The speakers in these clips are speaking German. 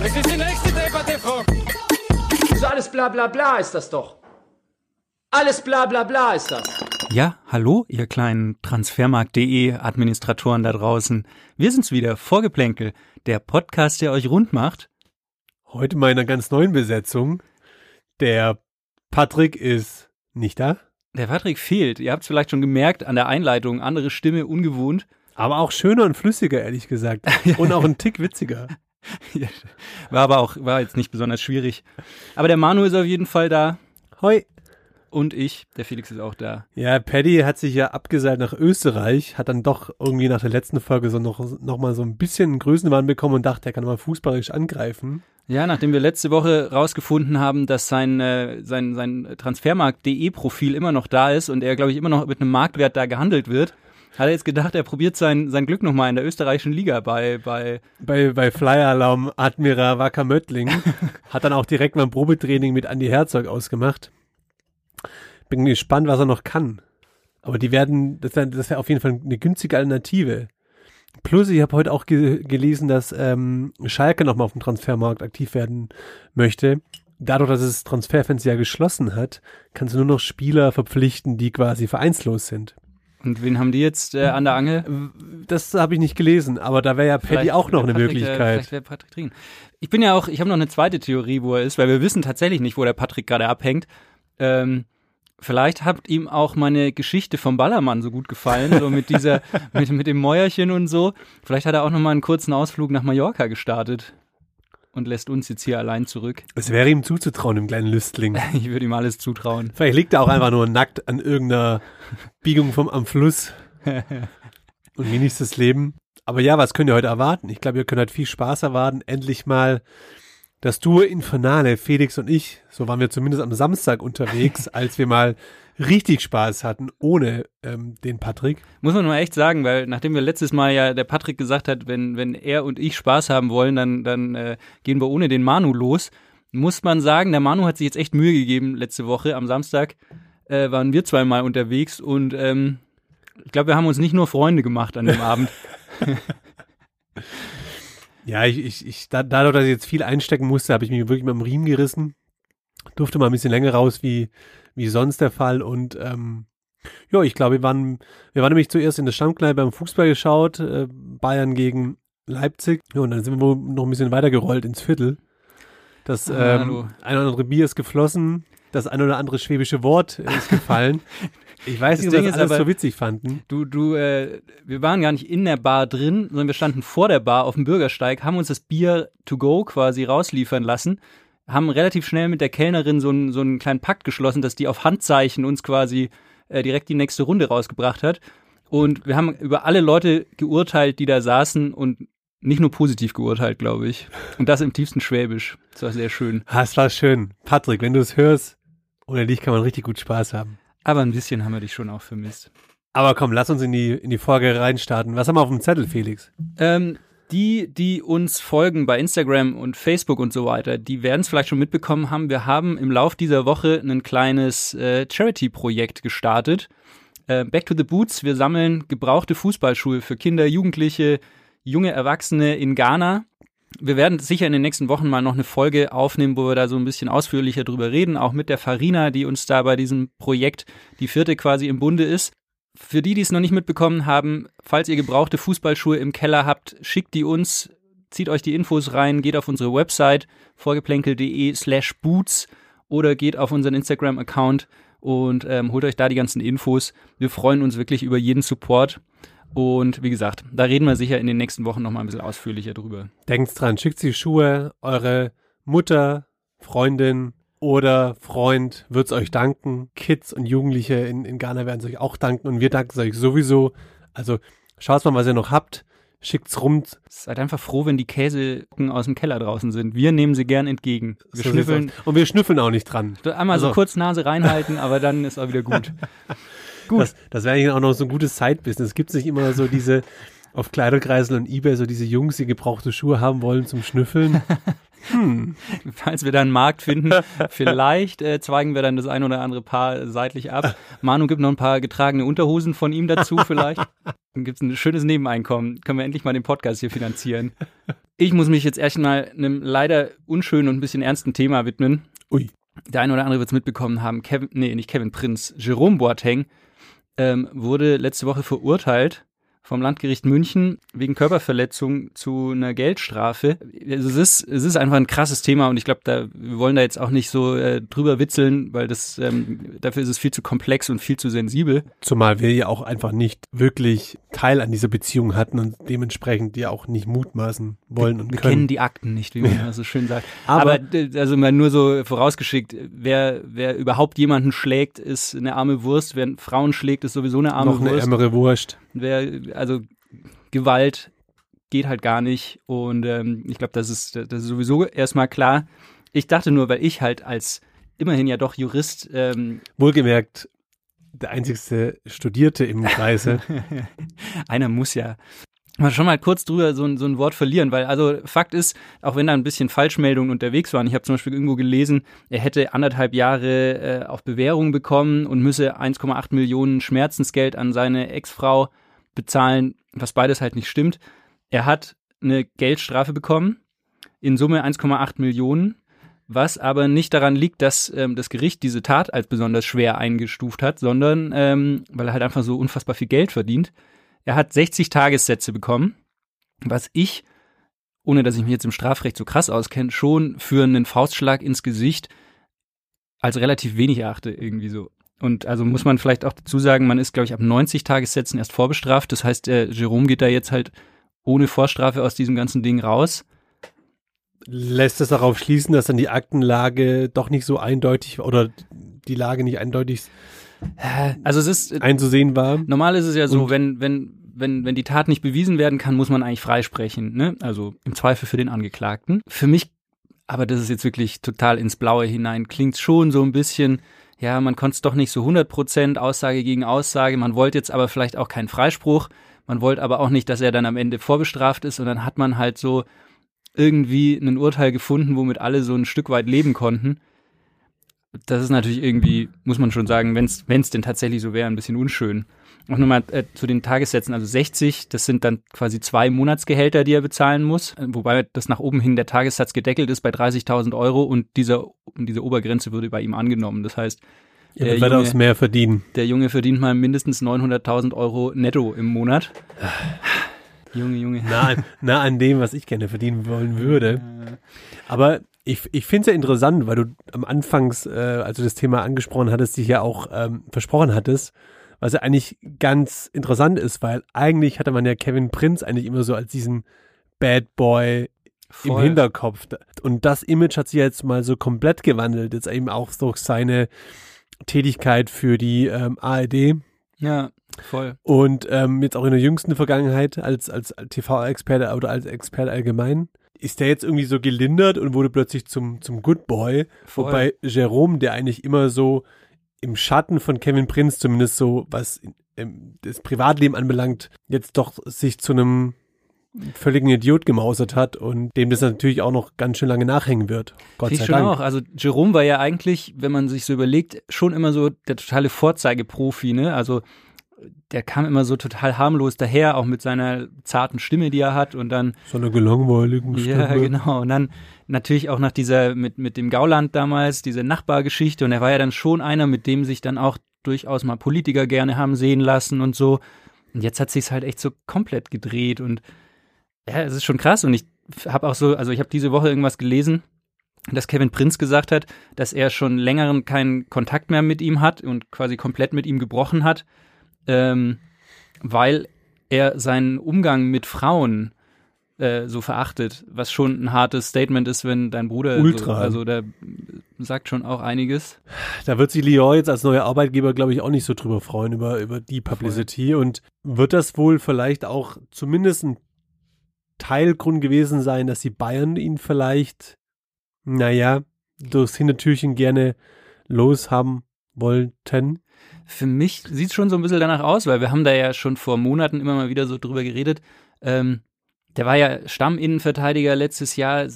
Das ist die nächste Debatte, Frau. So alles bla bla bla ist das doch. Alles bla bla bla ist das. Ja, hallo, ihr kleinen Transfermarkt.de Administratoren da draußen. Wir sind's wieder, Vorgeplänkel, der Podcast, der euch rund macht. Heute mal in einer ganz neuen Besetzung. Der Patrick ist nicht da, Der Patrick fehlt. Ihr habt's vielleicht schon gemerkt an der Einleitung. Andere Stimme, ungewohnt. aber auch schöner und flüssiger, ehrlich gesagt. Und auch ein Tick witziger. War aber auch, war jetzt nicht besonders schwierig. Aber der Manu ist auf jeden Fall da. Hoi. Und ich, der Felix ist auch da. Ja, Paddy hat sich ja abgeseilt nach Österreich, hat dann doch irgendwie nach der letzten Folge so noch, noch mal so ein bisschen Größenwahn bekommen und dachte, er kann mal fußballerisch angreifen. Ja, nachdem wir letzte Woche rausgefunden haben, dass sein, äh, sein, sein Transfermarkt.de Profil immer noch da ist und er, glaube ich, immer noch mit einem Marktwert da gehandelt wird, hat er jetzt gedacht, er probiert sein, sein Glück nochmal in der österreichischen Liga bei, bei, Bei, bei Flyer-Alarm Admira Wacker Möttling hat dann auch direkt mal ein Probetraining mit Andy Herzog ausgemacht. Bin gespannt, was er noch kann. Aber die werden, das wäre das wär auf jeden Fall eine günstige Alternative. Plus, ich habe heute auch ge gelesen, dass ähm, Schalke nochmal auf dem Transfermarkt aktiv werden möchte. Dadurch, dass es Transferfenster ja geschlossen hat, kannst du nur noch Spieler verpflichten, die quasi vereinslos sind. Und wen haben die jetzt äh, an der Angel? Das habe ich nicht gelesen, aber da wäre ja Paddy Vielleicht auch noch wäre eine Patrick, Äh, Möglichkeit. vielleicht wäre Patrick drin. Ich bin ja auch, ich habe noch eine zweite Theorie, wo er ist, weil wir wissen tatsächlich nicht, wo der Patrick gerade abhängt. Ähm, vielleicht hat ihm auch meine Geschichte vom Ballermann so gut gefallen, so mit dieser, mit, mit dem Mäuerchen und so. Vielleicht hat er auch noch mal einen kurzen Ausflug nach Mallorca gestartet und lässt uns jetzt hier allein zurück. Es wäre ihm zuzutrauen, dem kleinen Lüstling. Ich würde ihm alles zutrauen. Vielleicht liegt er auch einfach nur nackt an irgendeiner Biegung vom am Fluss und genießt das Leben. Aber ja, was könnt ihr heute erwarten? Ich glaube, ihr könnt heute viel Spaß erwarten. Endlich mal das Duo Infernale, Felix und ich. So waren wir zumindest am Samstag unterwegs, als wir mal richtig Spaß hatten, ohne ähm, den Patrick. Muss man nur echt sagen, weil nachdem wir letztes Mal ja der Patrick gesagt hat, wenn, wenn er und ich Spaß haben wollen, dann, dann äh, gehen wir ohne den Manu los, muss man sagen, der Manu hat sich jetzt echt Mühe gegeben letzte Woche. Am Samstag äh, waren wir zweimal unterwegs und ähm, ich glaube, wir haben uns nicht nur Freunde gemacht an dem Abend. Ja, ich, ich, ich da, dadurch, dass ich jetzt viel einstecken musste, habe ich mich wirklich mal am Riemen gerissen. Durfte mal ein bisschen länger raus, wie, wie sonst der Fall. Und ähm, ja, ich glaube, wir waren, wir waren nämlich zuerst in der Stammkneipe beim Fußball geschaut, äh, Bayern gegen Leipzig. Ja, und dann sind wir wohl noch ein bisschen weitergerollt ins Viertel. Das Ah, ähm, ein oder andere Bier ist geflossen, das ein oder andere schwäbische Wort ist gefallen. Ich weiß Das nicht, ob Ding das alles aber- so witzig fanden. Du, du, äh, wir waren gar nicht in der Bar drin, sondern wir standen vor der Bar auf dem Bürgersteig, haben uns das Bier to go quasi rausliefern lassen, haben relativ schnell mit der Kellnerin so einen, so einen kleinen Pakt geschlossen, dass die auf Handzeichen uns quasi äh, direkt die nächste Runde rausgebracht hat. Und wir haben über alle Leute geurteilt, die da saßen und nicht nur positiv geurteilt, glaube ich. Und das im tiefsten Schwäbisch. Das war sehr schön. Ah, es war schön. Patrick, wenn du es hörst, ohne dich kann man richtig gut Spaß haben. Aber ein bisschen haben wir dich schon auch vermisst. Aber komm, lass uns in die, in die Folge reinstarten. Was haben wir auf dem Zettel, Felix? Ähm, die, die uns folgen bei Instagram und Facebook und so weiter, die werden es vielleicht schon mitbekommen haben. Wir haben im Lauf dieser Woche ein kleines äh, Charity-Projekt gestartet. Äh, Back to the Boots. Wir sammeln gebrauchte Fußballschuhe für Kinder, Jugendliche, junge Erwachsene in Ghana. Wir werden sicher in den nächsten Wochen mal noch eine Folge aufnehmen, wo wir da so ein bisschen ausführlicher drüber reden, auch mit der Farina, die uns da bei diesem Projekt die vierte quasi im Bunde ist. Für die, die es noch nicht mitbekommen haben, falls ihr gebrauchte Fußballschuhe im Keller habt, schickt die uns, zieht euch die Infos rein, geht auf unsere Website vorgeplänkel.de slash boots oder geht auf unseren Instagram-Account und ähm, holt euch da die ganzen Infos. Wir freuen uns wirklich über jeden Support. Und wie gesagt, da reden wir sicher in den nächsten Wochen noch mal ein bisschen ausführlicher drüber. Denkt dran, schickt die Schuhe, eure Mutter, Freundin oder Freund wird's euch danken. Kids und Jugendliche in, in Ghana werden es euch auch danken und wir danken es euch sowieso. Also schaut mal, was ihr noch habt. schickt's rum. Seid einfach froh, wenn die Käsecken aus dem Keller draußen sind. Wir nehmen sie gern entgegen. Wir So schnüffeln. Und wir schnüffeln auch nicht dran. Einmal so Also- kurz Nase reinhalten, aber dann ist auch wieder gut. Gut. Das, das wäre eigentlich auch noch so ein gutes Side-Business. Gibt es nicht immer so diese auf Kleiderkreisel und Ebay so diese Jungs, die gebrauchte Schuhe haben wollen zum Schnüffeln? Falls wir da einen Markt finden, vielleicht äh, zweigen wir dann das ein oder andere Paar seitlich ab. Manu gibt noch ein paar getragene Unterhosen von ihm dazu vielleicht. Dann gibt's ein schönes Nebeneinkommen. Können wir endlich mal den Podcast hier finanzieren. Ich muss mich jetzt erstmal einem leider unschönen und ein bisschen ernsten Thema widmen. Ui. Der eine oder andere wird es mitbekommen haben. Kevin, nee, nicht Kevin Prinz. Jerome Boateng ähm, wurde letzte Woche verurteilt vom Landgericht München wegen Körperverletzung zu einer Geldstrafe. Also es ist, es ist einfach ein krasses Thema und ich glaube, da, wir wollen da jetzt auch nicht so äh, drüber witzeln, weil das, ähm, dafür ist es viel zu komplex und viel zu sensibel. Zumal wir ja auch einfach nicht wirklich Teil an dieser Beziehung hatten und dementsprechend ja auch nicht mutmaßen wollen und Wir können. kennen die Akten nicht, wie man ja. so schön sagt. Aber- Aber, d- also mal nur so vorausgeschickt, wer, wer überhaupt jemanden schlägt, ist eine arme Wurst. Wer Frauen schlägt, ist sowieso eine arme noch eine Wurst. ärmere Wurst. Wer, also Gewalt geht halt gar nicht. Und ähm, ich glaube, das ist, das ist sowieso erstmal klar. Ich dachte nur, weil ich halt als immerhin ja doch Jurist ähm, Wohlgemerkt, der einzigste Studierte im Kreise. einer muss ja mal schon mal kurz drüber so ein, so ein Wort verlieren, weil also Fakt ist, auch wenn da ein bisschen Falschmeldungen unterwegs waren, ich habe zum Beispiel irgendwo gelesen, er hätte anderthalb Jahre äh, auf Bewährung bekommen und müsse 1,8 Millionen Schmerzensgeld an seine Ex-Frau bezahlen, was beides halt nicht stimmt. Er hat eine Geldstrafe bekommen, in Summe 1,8 Millionen, was aber nicht daran liegt, dass ähm, das Gericht diese Tat als besonders schwer eingestuft hat, sondern ähm, weil er halt einfach so unfassbar viel Geld verdient. Er hat 60 Tagessätze bekommen, was ich, ohne dass ich mich jetzt im Strafrecht so krass auskenne, schon für einen Faustschlag ins Gesicht als relativ wenig erachte, irgendwie so. Und also muss man vielleicht auch dazu sagen, man ist, glaube ich, ab 90 Tagessätzen erst vorbestraft. Das heißt, der Jerome geht da jetzt halt ohne Vorstrafe aus diesem ganzen Ding raus. Lässt es darauf schließen, dass dann die Aktenlage doch nicht so eindeutig oder die Lage nicht eindeutig Also es ist, einzusehen war? Normal ist es ja so, wenn, wenn, wenn, wenn die Tat nicht bewiesen werden kann, muss man eigentlich freisprechen, ne? Also im Zweifel für den Angeklagten. Für mich, aber das ist jetzt wirklich total ins Blaue hinein, klingt schon so ein bisschen, ja, man konnte es doch nicht so 100 Prozent Aussage gegen Aussage, man wollte jetzt aber vielleicht auch keinen Freispruch, man wollte aber auch nicht, dass er dann am Ende vorbestraft ist und dann hat man halt so irgendwie ein Urteil gefunden, womit alle so ein Stück weit leben konnten. Das ist natürlich irgendwie, muss man schon sagen, wenn es denn tatsächlich so wäre, ein bisschen unschön. Auch nochmal äh, zu den Tagessätzen, also 60, das sind dann quasi zwei Monatsgehälter, die er bezahlen muss, äh, wobei das nach oben hin der Tagessatz gedeckelt ist bei 30.000 Euro und dieser, diese Obergrenze würde bei ihm angenommen. Das heißt, Er der wird weitaus Junge, mehr verdienen. der Junge verdient mal mindestens 900.000 Euro netto im Monat. Junge, Junge. Nah an, nah an dem, was ich gerne verdienen wollen würde. Aber ich, ich finde es ja interessant, weil du am Anfangs, äh, als du das Thema angesprochen hattest, dich ja auch ähm, versprochen hattest, was ja eigentlich ganz interessant ist, weil eigentlich hatte man ja Kevin Prinz eigentlich immer so als diesen Bad Boy im Voll. Hinterkopf. Und das Image hat sich jetzt mal so komplett gewandelt, jetzt eben auch durch seine Tätigkeit für die ähm, ARD Ja, voll. und ähm, jetzt auch in der jüngsten Vergangenheit als, als TV-Experte oder als Experte allgemein. Ist der jetzt irgendwie so gelindert und wurde plötzlich zum, zum Good Boy? Voll. Wobei Jerome, der eigentlich immer so im Schatten von Kevin Prinz, zumindest so was das Privatleben anbelangt, jetzt doch sich zu einem völligen Idiot gemausert hat und dem das natürlich auch noch ganz schön lange nachhängen wird. Gott Ich sei schon Dank. auch. Also Jerome war ja eigentlich, wenn man sich so überlegt, schon immer so der totale Vorzeigeprofi, ne? Also der kam immer so total harmlos daher, auch mit seiner zarten Stimme, die er hat und dann So eine gelangweiligen Ja, Stimme. genau. Und dann natürlich auch nach dieser, mit, mit dem Gauland damals, diese Nachbargeschichte. Und er war ja dann schon einer, mit dem sich dann auch durchaus mal Politiker gerne haben sehen lassen und so. Und jetzt hat sich's halt echt so komplett gedreht. Und ja, es ist schon krass. Und ich habe auch so, also ich habe diese Woche irgendwas gelesen, dass Kevin Prinz gesagt hat, dass er schon längeren keinen Kontakt mehr mit ihm hat und quasi komplett mit ihm gebrochen hat, ähm, weil er seinen Umgang mit Frauen äh, so verachtet, was schon ein hartes Statement ist, wenn dein Bruder Ultra. So, also der sagt schon auch einiges. Da wird sich Lyon jetzt als neuer Arbeitgeber, glaube ich, auch nicht so drüber freuen, über, über die Publicity. Und wird das wohl vielleicht auch zumindest ein Teilgrund gewesen sein, dass die Bayern ihn vielleicht, naja, durchs Hintertürchen gerne loshaben wollten. Für mich sieht es schon so ein bisschen danach aus, weil wir haben da ja schon vor Monaten immer mal wieder so drüber geredet. Ähm, der war ja Stamminnenverteidiger letztes Jahr, äh,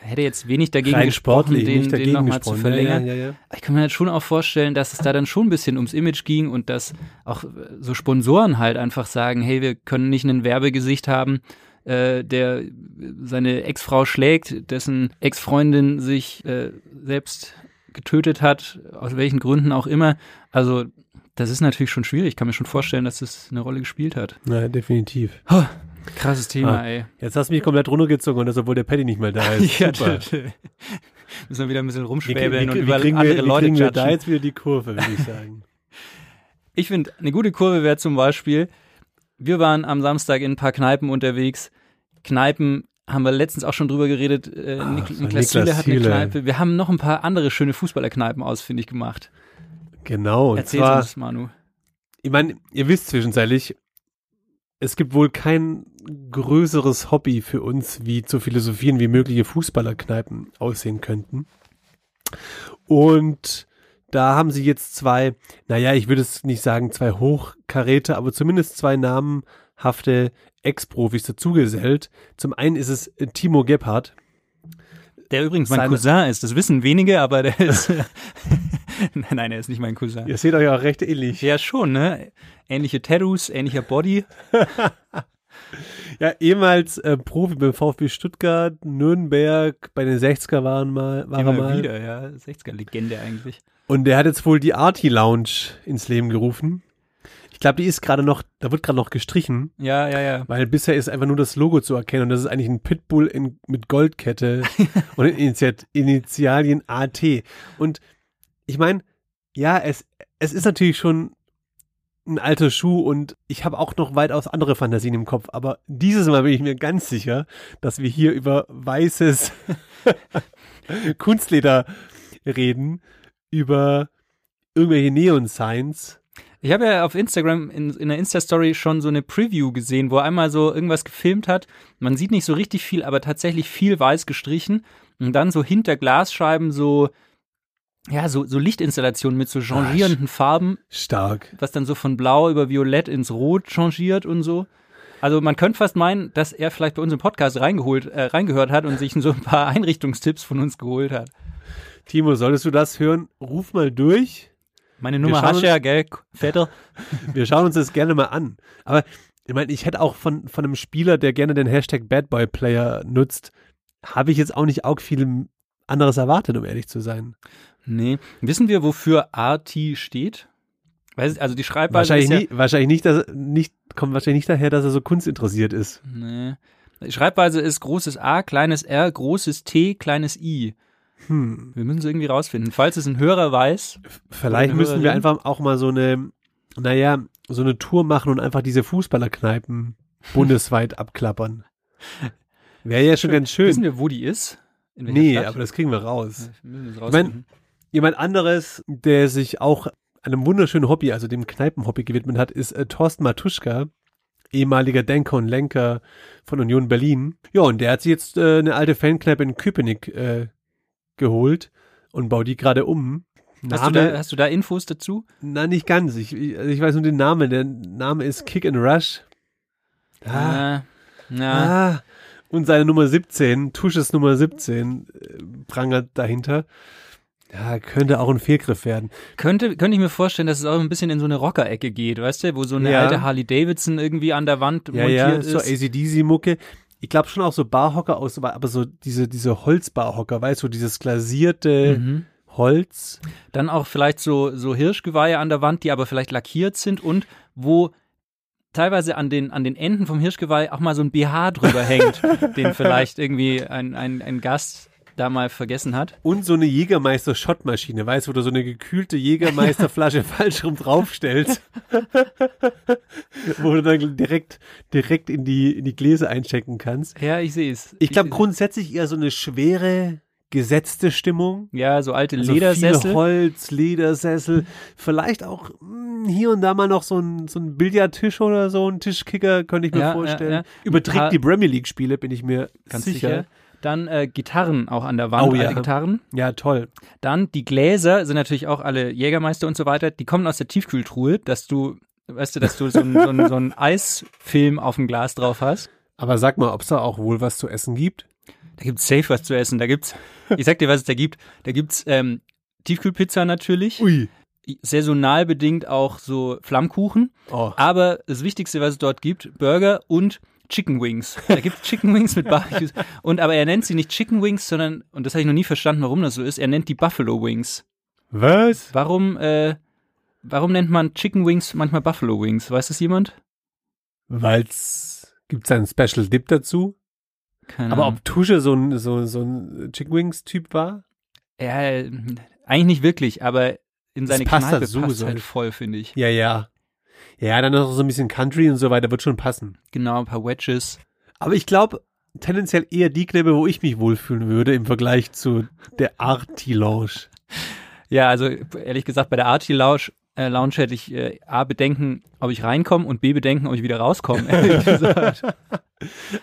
hätte jetzt wenig dagegen Rein gesprochen, den, den nochmal zu verlängern. Ja, ja, ja. Ich kann mir halt schon auch vorstellen, dass es da dann schon ein bisschen ums Image ging und dass auch äh, so Sponsoren halt einfach sagen, hey, wir können nicht ein Werbegesicht haben, äh, der seine Ex-Frau schlägt, dessen Ex-Freundin sich äh, selbst getötet hat, aus welchen Gründen auch immer. Also das ist natürlich schon schwierig. Ich kann mir schon vorstellen, dass das eine Rolle gespielt hat. Ja, definitiv. Krasses Thema, Ah. ey. Jetzt hast du mich komplett runtergezogen und das, obwohl der Paddy nicht mehr da ist. Ja, Super. Müssen wir wieder ein bisschen rumschwäbeln und wie, über andere wir, wie Leute kriegen wir da jetzt wieder die Kurve, würde ich sagen. Ich finde, eine gute Kurve wäre zum Beispiel, wir waren am Samstag in ein paar Kneipen unterwegs. Kneipen haben wir letztens auch schon drüber geredet. Äh, Ach, Niklas Niklas Süle hat eine. Kneipe. Wir haben noch ein paar andere schöne Fußballerkneipen ausfindig gemacht. Genau. Erzähl zwar, uns, Manu. ich meine, ihr wisst zwischenzeitlich, es gibt wohl kein größeres Hobby für uns, wie zu philosophieren, wie mögliche Fußballerkneipen aussehen könnten. Und da haben sie jetzt zwei, naja, ich würde es nicht sagen zwei Hochkaräte, aber zumindest zwei namenhafte Ex-Profis dazugesellt. Zum einen ist es äh, Timo Gebhardt. Der übrigens mein Seine- Cousin ist. Das wissen wenige, aber der ist. nein, nein, er ist nicht mein Cousin. Ihr seht euch auch recht ähnlich. Ja, schon, ne? Ähnliche Tattoos, ähnlicher Body. Ja, ehemals äh, Profi beim VfB Stuttgart, Nürnberg, bei den 60er waren mal, war er Immer mal. wieder, ja. 60er-Legende eigentlich. Und der hat jetzt wohl die Arty Lounge ins Leben gerufen. Ich glaube, die ist gerade noch, da wird gerade noch gestrichen, Ja, ja, ja. weil bisher ist einfach nur das Logo zu erkennen und das ist eigentlich ein Pitbull in, mit Goldkette und Initiat, Initialien AT. Und ich meine, ja, es, es ist natürlich schon ein alter Schuh und ich habe auch noch weitaus andere Fantasien im Kopf, aber dieses Mal bin ich mir ganz sicher, dass wir hier über weißes Kunstleder reden, über irgendwelche Neon-Signs. Ich habe ja auf Instagram in, in der Insta-Story schon so eine Preview gesehen, wo er einmal so irgendwas gefilmt hat. Man sieht nicht so richtig viel, aber tatsächlich viel weiß gestrichen. Und dann so hinter Glasscheiben so, ja, so, so Lichtinstallationen mit so changierenden Farben, Stark. was dann so von blau über violett ins rot changiert und so. Also man könnte fast meinen, dass er vielleicht bei uns im Podcast reingeholt, äh, reingehört hat und sich so ein paar Einrichtungstipps von uns geholt hat. Timo, solltest du das hören? Ruf mal durch. Meine Nummer hast ja, gell, Vetter? Wir schauen uns das gerne mal an. Aber ich meine, ich hätte auch von, von einem Spieler, der gerne den Hashtag BadBoyPlayer nutzt, habe ich jetzt auch nicht auch viel anderes erwartet, um ehrlich zu sein. Nee. Wissen wir, wofür RT steht? Weiß, also die Schreibweise Wahrscheinlich, ist ja, nie, wahrscheinlich nicht, dass, nicht, kommt wahrscheinlich nicht daher, dass er so kunstinteressiert ist. Nee. Die Schreibweise ist großes A, kleines R, großes T, kleines I. Hm. Wir müssen es irgendwie rausfinden. Falls es ein Hörer weiß, Vielleicht müssen wir einfach auch mal so eine, naja, so eine Tour machen und einfach diese Fußballerkneipen bundesweit abklappern. Wäre ja schon ganz schön. wissen wir, wo die ist? Nee, Stadt? aber das kriegen wir raus. Ich rausfinden. Jemand anderes, der sich auch einem wunderschönen Hobby, also dem Kneipenhobby gewidmet hat, ist äh, Thorsten Matuschka, ehemaliger Denker und Lenker von Union Berlin. Ja, und der hat sich jetzt äh, eine alte Fankneipe in Köpenick äh, geholt und baut die gerade um. hast, du da, hast du da Infos dazu? na, nicht ganz. Ich, also ich weiß nur den Namen. Der Name ist Kick and Rush. Ah, Äh, ja. ah. Und seine Nummer 17, Tusches Nummer 17, äh, prangert dahinter. Ja, könnte auch ein Fehlgriff werden. Könnte, könnte ich mir vorstellen, dass es auch ein bisschen in so eine Rocker-Ecke geht, weißt du, wo so eine Ja. alte Harley Davidson irgendwie an der Wand Ja, montiert ja, ist. so ACDC-Mucke. Ich glaube schon auch so Barhocker aus, aber so diese, diese Holzbarhocker, weißt du, dieses glasierte Mhm. Holz. Dann auch vielleicht so, so Hirschgeweihe an der Wand, die aber vielleicht lackiert sind und wo teilweise an den, an den Enden vom Hirschgeweih auch mal so ein BH drüber hängt, den vielleicht irgendwie ein, ein, ein Gast da mal vergessen hat. Und so eine Jägermeister-Schottmaschine, weißt du, wo du so eine gekühlte Jägermeisterflasche falsch rum draufstellst. wo du dann direkt, direkt in die, in die Gläser einchecken kannst. Ja, ich sehe es. Ich glaube grundsätzlich eher so eine schwere gesetzte Stimmung. Ja, so alte Also Ledersessel. Viel Holz, Ledersessel, vielleicht auch mh, hier und da mal noch so ein, so ein Billardtisch oder so, ein Tischkicker, könnte ich mir Ja, vorstellen. ja, ja. Überträgt die Premier League Spiele, bin ich mir Ganz sicher. sicher. Dann äh, Gitarren auch an der Wand, Oh ja. Gitarren. Ja, toll. Dann die Gläser sind natürlich auch alle Jägermeister und so weiter. Die kommen aus der Tiefkühltruhe, dass du, weißt du, dass du so einen so so einen Eisfilm auf dem Glas drauf hast. Aber sag mal, ob es da auch wohl was zu essen gibt? Da gibt's safe was zu essen. Da gibt's, ich sag dir, was es da gibt. Da gibt's ähm, Tiefkühlpizza natürlich. Ui. Saisonal bedingt auch so Flammkuchen. Oh. Aber das Wichtigste, was es dort gibt, Burger und Chicken Wings. Da gibt es Chicken Wings mit Barbecue. Und aber er nennt sie nicht Chicken Wings, sondern, und das habe ich noch nie verstanden, warum das so ist, er nennt die Buffalo Wings. Was? Warum, äh, warum nennt man Chicken Wings manchmal Buffalo Wings? Weiß das jemand? Weil's, gibt's da einen Special Dip dazu? Keine Aber Ahnung. ob Tusche so ein, so, so ein Chicken Wings Typ war? Ja, eigentlich nicht wirklich, aber in Das seine passt Kneipe dazu, passt halt voll, finde ich. Ja, ja. Ja, dann noch so ein bisschen Country und so weiter, wird schon passen. Genau, ein paar Wedges. Aber ich glaube, tendenziell eher die Kneipe, wo ich mich wohlfühlen würde im Vergleich zu der Arti Lounge. Ja, also ehrlich gesagt, bei der Artie Lounge, äh, Lounge hätte ich äh, A, Bedenken, ob ich reinkomme und B, Bedenken, ob ich wieder rauskomme. ehrlich gesagt.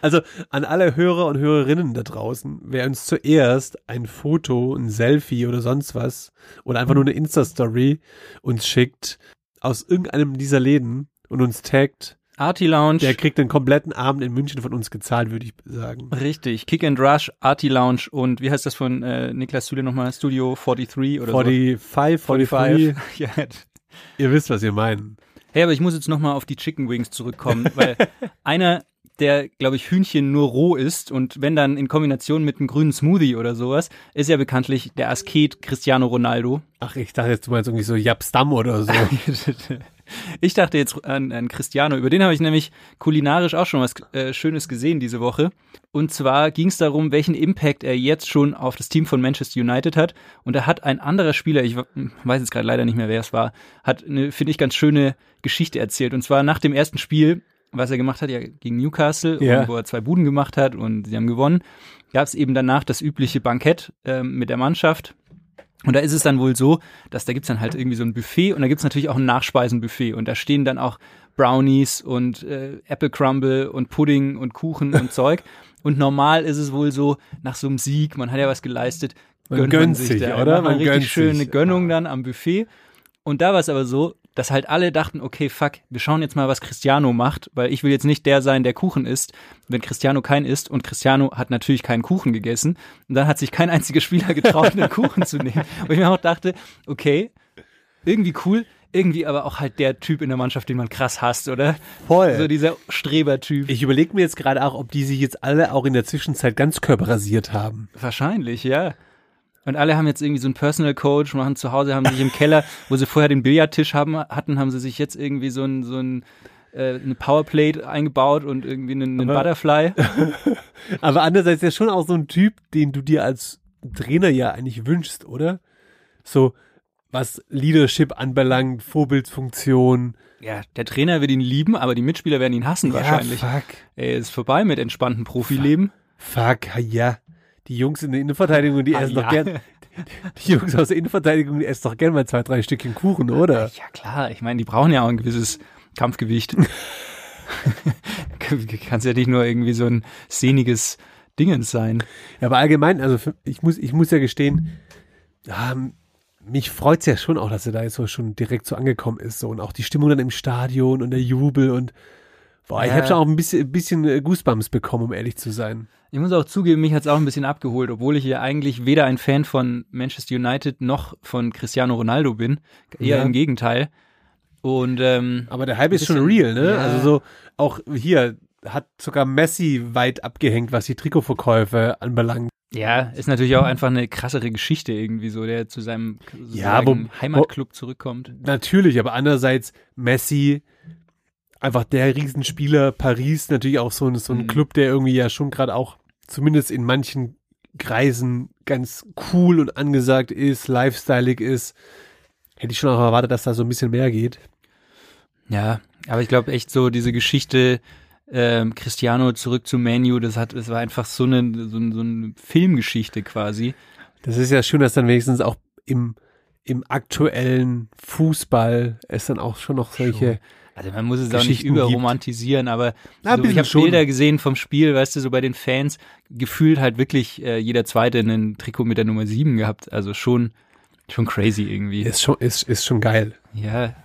Also an alle Hörer und Hörerinnen da draußen, wer uns zuerst ein Foto, ein Selfie oder sonst was oder einfach nur eine Insta-Story uns schickt aus irgendeinem dieser Läden und uns taggt, Artie Lounge. der kriegt den kompletten Abend in München von uns gezahlt, würde ich sagen. Richtig, Kick and Rush, Artie Lounge und wie heißt das von äh, Niklas Süle nochmal? Studio 43 oder 45, so? 45, ja. ihr wisst, was wir meinen. Hey, aber ich muss jetzt nochmal auf die Chicken Wings zurückkommen, weil einer, der, glaube ich, Hühnchen nur roh isst und wenn dann in Kombination mit einem grünen Smoothie oder sowas, ist ja bekanntlich der Asket Cristiano Ronaldo. Ach, ich dachte jetzt, du meinst irgendwie so Japstam oder so. Ich dachte jetzt an, an Cristiano, über den habe ich nämlich kulinarisch auch schon was äh, Schönes gesehen diese Woche. Und zwar ging es darum, welchen Impact er jetzt schon auf das Team von Manchester United hat. Und da hat ein anderer Spieler, ich weiß jetzt gerade leider nicht mehr, wer es war, hat eine, finde ich, ganz schöne Geschichte erzählt. Und zwar nach dem ersten Spiel, was er gemacht hat, ja gegen Newcastle, und wo er zwei Buden gemacht hat und sie haben gewonnen, gab es eben danach das übliche Bankett ähm, mit der Mannschaft. Und da ist es dann wohl so, dass da gibt's dann halt irgendwie so ein Buffet und da gibt's natürlich auch ein Nachspeisenbuffet und da stehen dann auch Brownies und äh, Apple Crumble und Pudding und Kuchen und Zeug. Und normal ist es wohl so, nach so einem Sieg, man hat ja was geleistet, Man gönnt sich, da oder? Man Man richtig gönnt schöne sich. Gönnung dann am Buffet. Und da war es aber so, dass halt alle dachten, okay, fuck, wir schauen jetzt mal, was Cristiano macht, weil ich will jetzt nicht der sein, der Kuchen isst, wenn Cristiano kein isst. Und Cristiano hat natürlich keinen Kuchen gegessen. Und dann hat sich kein einziger Spieler getraut, einen Kuchen zu nehmen. Und ich mir auch dachte, okay, irgendwie cool, irgendwie aber auch halt der Typ in der Mannschaft, den man krass hasst, oder? Voll. So dieser Strebertyp. Ich überlege mir jetzt gerade auch, ob die sich jetzt alle auch in der Zwischenzeit ganz körperrasiert haben. Wahrscheinlich, ja. Und alle haben jetzt irgendwie so einen Personal Coach, machen zu Hause, haben sich im Keller, wo sie vorher den Billardtisch haben, hatten, haben sie sich jetzt irgendwie so ein, so ein äh, eine Powerplate eingebaut und irgendwie einen, einen Aber- Butterfly. Aber andererseits ist er schon auch so ein Typ, den du dir als Trainer ja eigentlich wünschst, oder? So, was Leadership anbelangt, Vorbildsfunktion. Ja, der Trainer wird ihn lieben, aber die Mitspieler werden ihn hassen wahrscheinlich. Ja, fuck. Ey, ist vorbei mit entspanntem Profileben. Fuck, ja. Die Jungs in der Innenverteidigung, die Ah, essen ja. doch gern. Die Jungs aus der Innenverteidigung, die essen doch gern mal zwei, drei Stückchen Kuchen, oder? Ja klar, ich meine, die brauchen ja auch ein gewisses Kampfgewicht. Kannst ja nicht nur irgendwie so ein sehniges Dingens sein. Ja, aber allgemein, also für, ich muss, ich muss ja gestehen, ja, mich freut's ja schon auch, dass er da jetzt so schon direkt so angekommen ist, so und auch die Stimmung dann im Stadion und der Jubel und boah, ich Ja. habe schon auch ein bisschen, ein bisschen äh, Goosebumps bekommen, um ehrlich zu sein. Ich muss auch zugeben, mich hat's auch ein bisschen abgeholt, obwohl ich ja eigentlich weder ein Fan von Manchester United noch von Cristiano Ronaldo bin. Eher Ja. im Gegenteil. Und ähm, Aber der Hype ist schon real, ne? ja. Also so auch hier hat sogar Messi weit abgehängt, was die Trikotverkäufe anbelangt. ja, ist natürlich auch einfach eine krassere Geschichte irgendwie so, der zu seinem Ja, wo- Heimatclub zurückkommt. Natürlich, aber andererseits Messi, einfach der Riesenspieler, Paris, natürlich auch so ein, so ein Mhm. Club, der irgendwie ja schon gerade auch zumindest in manchen Kreisen ganz cool und angesagt ist, lifestyleig ist. Hätte ich schon auch erwartet, dass da so ein bisschen mehr geht. Ja, aber ich glaube echt so diese Geschichte, ähm, Cristiano zurück zu Manu, das hat, das war einfach so eine, so, so eine Filmgeschichte quasi. Das ist ja schön, dass dann wenigstens auch im, im aktuellen Fußball es dann auch schon noch solche. Also man muss es auch nicht überromantisieren, aber Na, so, ich habe. Bilder gesehen vom Spiel, weißt du, so bei den Fans, gefühlt halt wirklich äh, jeder Zweite ein Trikot mit der Nummer 7 gehabt. Also schon, schon crazy irgendwie. Ist schon, ist, ist schon geil. Ja.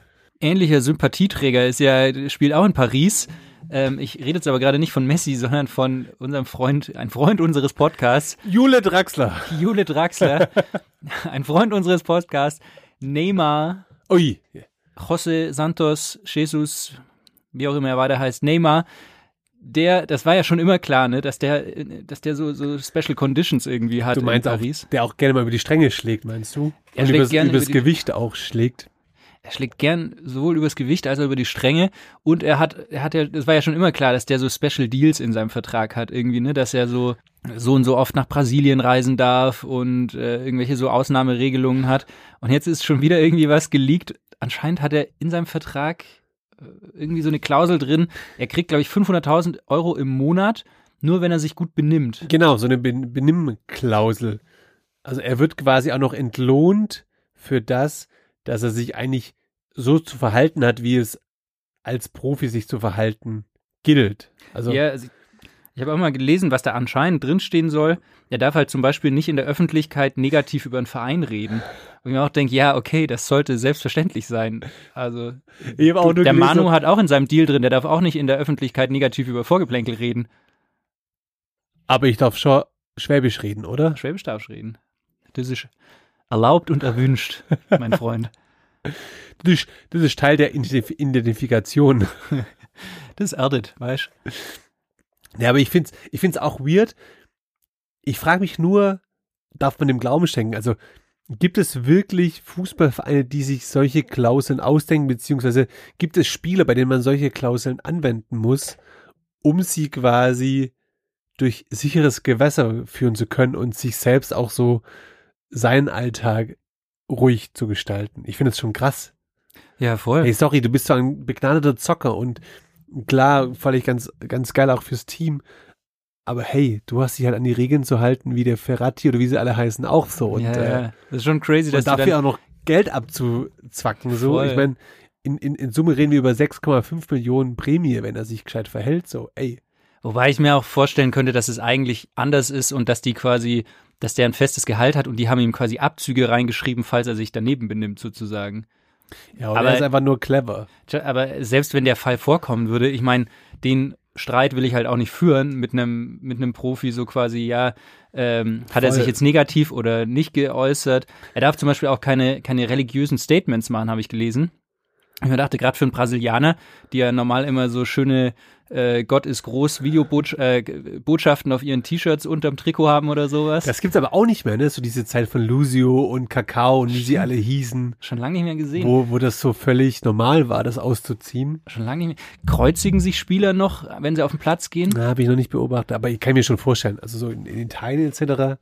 Ähnlicher Sympathieträger ist ja, spielt auch in Paris. Ähm, ich rede jetzt aber gerade nicht von Messi, sondern von unserem Freund, ein Freund unseres Podcasts, Jule Draxler. Jule Draxler, ein Freund unseres Podcasts, Neymar, Ui. José Santos, Jesus, wie auch immer er weiter heißt, Neymar, der, das war ja schon immer klar, ne, dass der, dass der so, so Special Conditions irgendwie hat Du meinst in auch, Paris. der auch gerne mal über die Stränge schlägt, meinst du? Er Und schlägt übers, gerne übers über die- Gewicht auch schlägt. Er schlägt gern sowohl übers Gewicht als auch über die Stränge und er hat, er hat ja, das war ja schon immer klar, dass der so Special Deals in seinem Vertrag hat irgendwie, ne, dass er so so und so oft nach Brasilien reisen darf und äh, irgendwelche so Ausnahmeregelungen hat. Und jetzt ist schon wieder irgendwie was geleakt. Anscheinend hat er in seinem Vertrag äh, irgendwie so eine Klausel drin. Er kriegt, glaube ich, 500.000 Euro im Monat, nur wenn er sich gut benimmt. Genau, so eine Ben- Benimmklausel. Also er wird quasi auch noch entlohnt für das, dass er sich eigentlich so zu verhalten hat, wie es als Profi sich zu verhalten gilt. Also Ja, also ich- ich habe auch mal gelesen, was da anscheinend drinstehen soll. Er darf halt zum Beispiel nicht in der Öffentlichkeit negativ über einen Verein reden. Und ich mir auch denke, ja, okay, das sollte selbstverständlich sein. Also ich der gelesen, Manu hat auch in seinem Deal drin, der darf auch nicht in der Öffentlichkeit negativ über Vorgeplänkel reden. aber ich darf schon Schwäbisch reden, oder? Schwäbisch darfst reden. Das ist erlaubt und erwünscht, mein Freund. Das ist, das ist Teil der Identif Identifikation. Das erdet, weißt Ja, aber ich find's, ich find's auch weird. Ich frage mich nur, darf man dem Glauben schenken? Also gibt es wirklich Fußballvereine, die sich solche Klauseln ausdenken, beziehungsweise gibt es Spieler, bei denen man solche Klauseln anwenden muss, um sie quasi durch sicheres Gewässer führen zu können und sich selbst auch so seinen Alltag ruhig zu gestalten? Ich finde es schon krass. Ja, voll. Hey, sorry, du bist zwar ein begnadeter Zocker und klar, fand ich ganz, ganz geil auch fürs Team. Aber hey, du hast dich halt an die Regeln zu halten, wie der Ferrati oder wie sie alle heißen, auch so. Und, ja, äh, ja. Das ist schon crazy, dass dafür auch noch Geld abzuzwacken. So, Voll. ich meine, in, in, in Summe reden wir über 6,5 Millionen Prämie, wenn er sich gescheit verhält. So, ey. Wobei ich mir auch vorstellen könnte, dass es eigentlich anders ist und dass die quasi, dass der ein festes Gehalt hat und die haben ihm quasi Abzüge reingeschrieben, falls er sich daneben benimmt, sozusagen. Ja, Aber- er ist einfach nur clever. Aber selbst wenn der Fall vorkommen würde, ich meine, den Streit will ich halt auch nicht führen mit einem mit einem Profi so quasi, ja, ähm, hat er sich jetzt negativ oder nicht geäußert. Er darf zum Beispiel auch keine, keine religiösen Statements machen, habe ich gelesen. Ich mir dachte, gerade für einen Brasilianer, die ja normal immer so schöne äh, Gott ist groß Videobotschaften äh, auf ihren T-Shirts unterm Trikot haben oder sowas. Das gibt's aber auch nicht mehr, ne? So diese Zeit von Lucio und Kakao und wie sie alle hießen, Schon lange nicht mehr gesehen. wo, wo das so völlig normal war, das auszuziehen. Schon lange nicht mehr. Kreuzigen sich Spieler noch, wenn sie auf den Platz gehen? Na, habe ich noch nicht beobachtet, aber ich kann mir schon vorstellen, also so in, in Italien etc.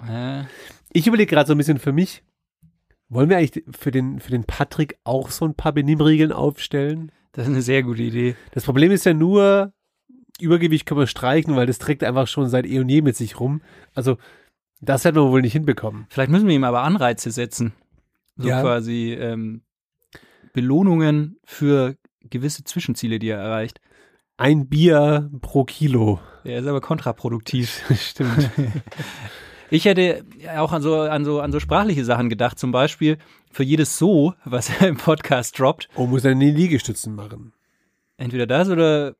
Äh, Ich überlege gerade so ein bisschen für mich, wollen wir eigentlich für den, für den Patrick auch so ein paar Benimmregeln aufstellen? das ist eine sehr gute Idee. Das Problem ist ja nur, Übergewicht können wir streichen, weil das trägt einfach schon seit eh und je mit sich rum. Also, das hätten wir wohl nicht hinbekommen. Vielleicht müssen wir ihm aber Anreize setzen. So Ja. quasi ähm, Belohnungen für gewisse Zwischenziele, die er erreicht. Ein Bier pro Kilo. Er ist aber kontraproduktiv. Stimmt. Ich hätte auch an so, an so, an so sprachliche Sachen gedacht. Zum Beispiel für jedes So, was er im Podcast droppt. Oh, muss er nie Liegestützen machen. Entweder das oder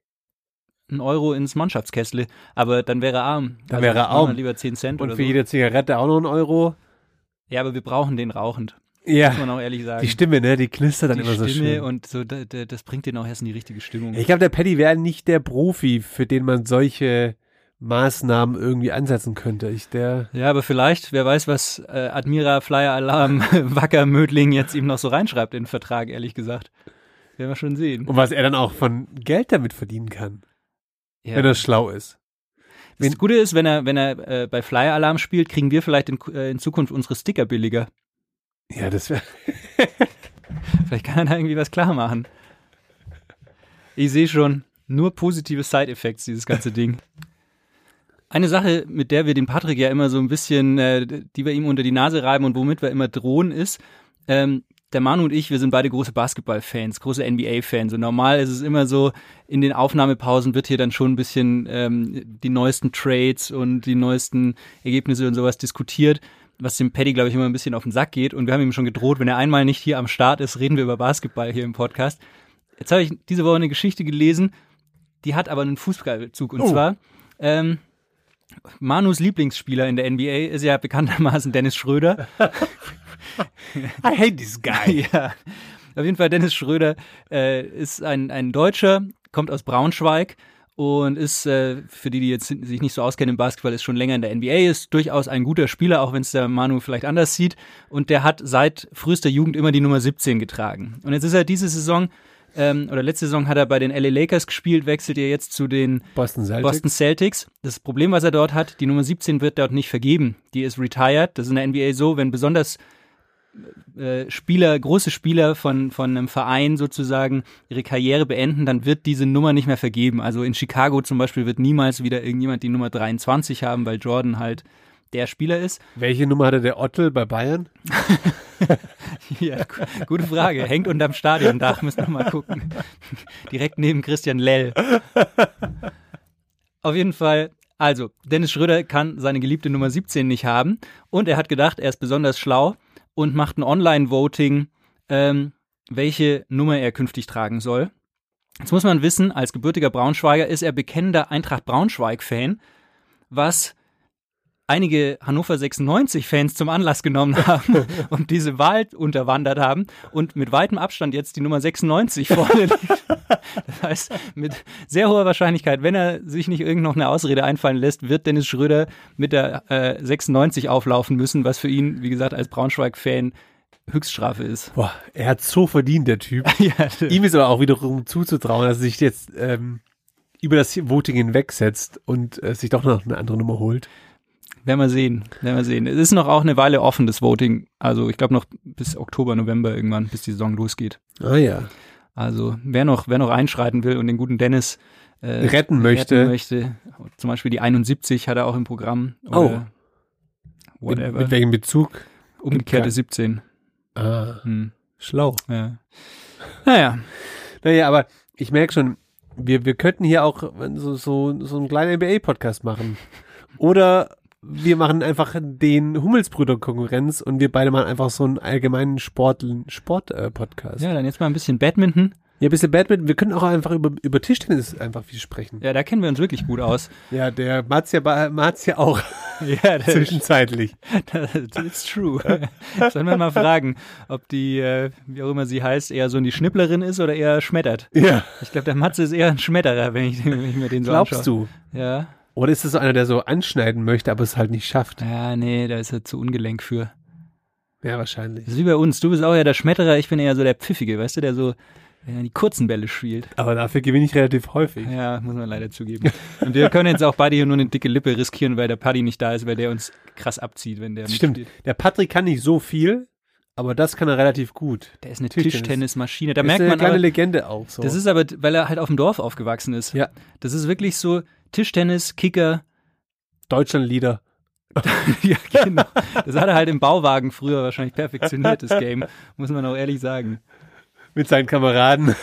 ein Euro ins Mannschaftskessel. Aber dann wäre er arm. Dann wäre er arm. Lieber 10 Cent Und oder für so. jede Zigarette auch noch ein Euro. Ja, aber wir brauchen den rauchend. Muss man Ja. auch ehrlich sagen. Die Stimme, ne? Die knistert dann Die immer so Stimme schön. und so, da, da, das bringt den auch erst in die richtige Stimmung. Ich glaube, der Paddy wäre nicht der Profi, für den man solche Maßnahmen irgendwie ansetzen könnte. Ich, der, Ja, aber vielleicht, wer weiß, was äh, Admira Flyer Alarm Wacker Mödling jetzt ihm noch so reinschreibt in den Vertrag, ehrlich gesagt. Werden wir schon sehen. und was er dann auch von Geld damit verdienen kann, Ja. wenn er schlau ist. das Gute ist, wenn er, wenn er äh, bei Flyer Alarm spielt, kriegen wir vielleicht in, äh, in Zukunft unsere Sticker billiger. Ja, das wäre. Vielleicht kann er da irgendwie was klar machen. Ich sehe schon, Nur positive Side-Effects, dieses ganze Ding. Eine Sache, mit der wir den Patrick ja immer so ein bisschen, äh, die wir ihm unter die Nase reiben und womit wir immer drohen, ist, ähm, der Manu und ich, wir sind beide große Basketball-Fans, große NBA-Fans. Und normal ist es immer so, in den Aufnahmepausen wird hier dann schon ein bisschen ähm, die neuesten Trades und die neuesten Ergebnisse und sowas diskutiert, was dem Paddy, glaube ich, immer ein bisschen auf den Sack geht. Und wir haben ihm schon gedroht, wenn er einmal nicht hier am Start ist, reden wir über Basketball hier im Podcast. Jetzt habe ich diese Woche eine Geschichte gelesen, die hat aber einen Fußballbezug. Und zwar, ähm, Manus Lieblingsspieler in der NBA ist ja bekanntermaßen Dennis Schröder. I hate this guy. ja. Auf jeden Fall, Dennis Schröder äh, ist ein, ein Deutscher, kommt aus Braunschweig und ist, äh, für die, die jetzt sich nicht so auskennen im Basketball, ist schon länger in der NBA, ist durchaus ein guter Spieler, auch wenn es der Manu vielleicht anders sieht. Und der hat seit frühester Jugend immer die Nummer 17 getragen. Und jetzt ist er diese Saison, ähm, oder letzte Saison hat er bei den LA Lakers gespielt, wechselt er jetzt zu den Boston Celtics. Boston Celtics. Das Problem, was er dort hat, die Nummer 17 wird dort nicht vergeben. Die ist retired. Das ist in der NBA so, wenn besonders äh, Spieler, große Spieler von, von einem Verein sozusagen ihre Karriere beenden, dann wird diese Nummer nicht mehr vergeben. Also in Chicago zum Beispiel wird niemals wieder irgendjemand die Nummer 23 haben, weil Jordan halt der Spieler ist. Welche Nummer hatte der Ottel bei Bayern? Ja, gu- gute Frage. Hängt unterm Stadiondach, müssen wir mal gucken. Direkt neben Christian Lell. Auf jeden Fall, also, Dennis Schröder kann seine geliebte Nummer 17 nicht haben und er hat gedacht, er ist besonders schlau und macht ein Online-Voting, ähm, welche Nummer er künftig tragen soll. Jetzt muss man wissen, als gebürtiger Braunschweiger ist er bekennender Eintracht Braunschweig-Fan, was einige Hannover 96-Fans zum Anlass genommen haben und diese Wahl unterwandert haben und mit weitem Abstand jetzt die Nummer 96 vorne liegt. Das heißt, mit sehr hoher Wahrscheinlichkeit, wenn er sich nicht irgend noch eine Ausrede einfallen lässt, wird Dennis Schröder mit der äh, 96 auflaufen müssen, was für ihn, wie gesagt, als Braunschweig-Fan Höchststrafe ist. Boah, er hat so verdient, der Typ. ja, Ihm ist aber auch wiederum zuzutrauen, dass er sich jetzt ähm, über das Voting hinwegsetzt und äh, sich doch noch eine andere Nummer holt. Werden wir sehen, werden wir sehen. Es ist noch auch eine Weile offen, das Voting. Also ich glaube noch bis Oktober, November irgendwann, bis die Saison losgeht. Ah ja. Also wer noch, wer noch einschreiten will und den guten Dennis äh, Retten möchte. retten möchte, zum Beispiel die 71 hat er auch im Programm. Oh. Mit, whatever. mit welchem Bezug? Umgekehrte 17. Ah, Hm. schlau. Ja. Naja, Naja, aber ich merke schon, wir, wir könnten hier auch so, so, so einen kleinen NBA-Podcast machen. Oder wir machen einfach den Hummelsbrüder Konkurrenz und wir beide machen einfach so einen allgemeinen Sport, Sport-Podcast. Äh, Podcast. ja, dann jetzt mal ein bisschen Badminton. ja, ein bisschen Badminton. Wir können auch einfach über, über Tischtennis einfach viel sprechen. Ja, da kennen wir uns wirklich gut aus. Ja, der Mats ja, Mats ja auch ja, zwischenzeitlich. It's true. Sollen wir mal fragen, ob die, äh, wie auch immer sie heißt, eher so eine Schnipplerin ist oder eher schmettert. Ja. Ich glaube, der Matze ist eher ein Schmetterer, wenn ich, wenn ich mir den so Glaubst anschaue. du? Ja. Oder ist es so einer, der so anschneiden möchte, aber es halt nicht schafft? Ja, nee, da ist er zu ungelenk für. Ja, wahrscheinlich. Das ist wie bei uns. Du bist auch eher der Schmetterer, ich bin eher so der Pfiffige, weißt du, der so der die kurzen Bälle spielt. Aber dafür gewinne ich relativ häufig. Ja, muss man leider zugeben. Und wir können jetzt auch beide hier nur eine dicke Lippe riskieren, weil der Paddy nicht da ist, weil der uns krass abzieht, wenn der Stimmt. mitspielt. Der Patrick kann nicht so viel, aber das kann er relativ gut. Der ist eine Tischtennis. Tischtennismaschine. Da ist merkt eine man kleine aber, Legende auch so. das ist aber, weil er halt auf dem Dorf aufgewachsen ist. Ja. Das ist wirklich so Tischtennis, Kicker, Deutschland-Leader. ja, genau. Das hat er halt im Bauwagen früher wahrscheinlich perfektioniert, das Game. Muss man auch ehrlich sagen. mit seinen Kameraden.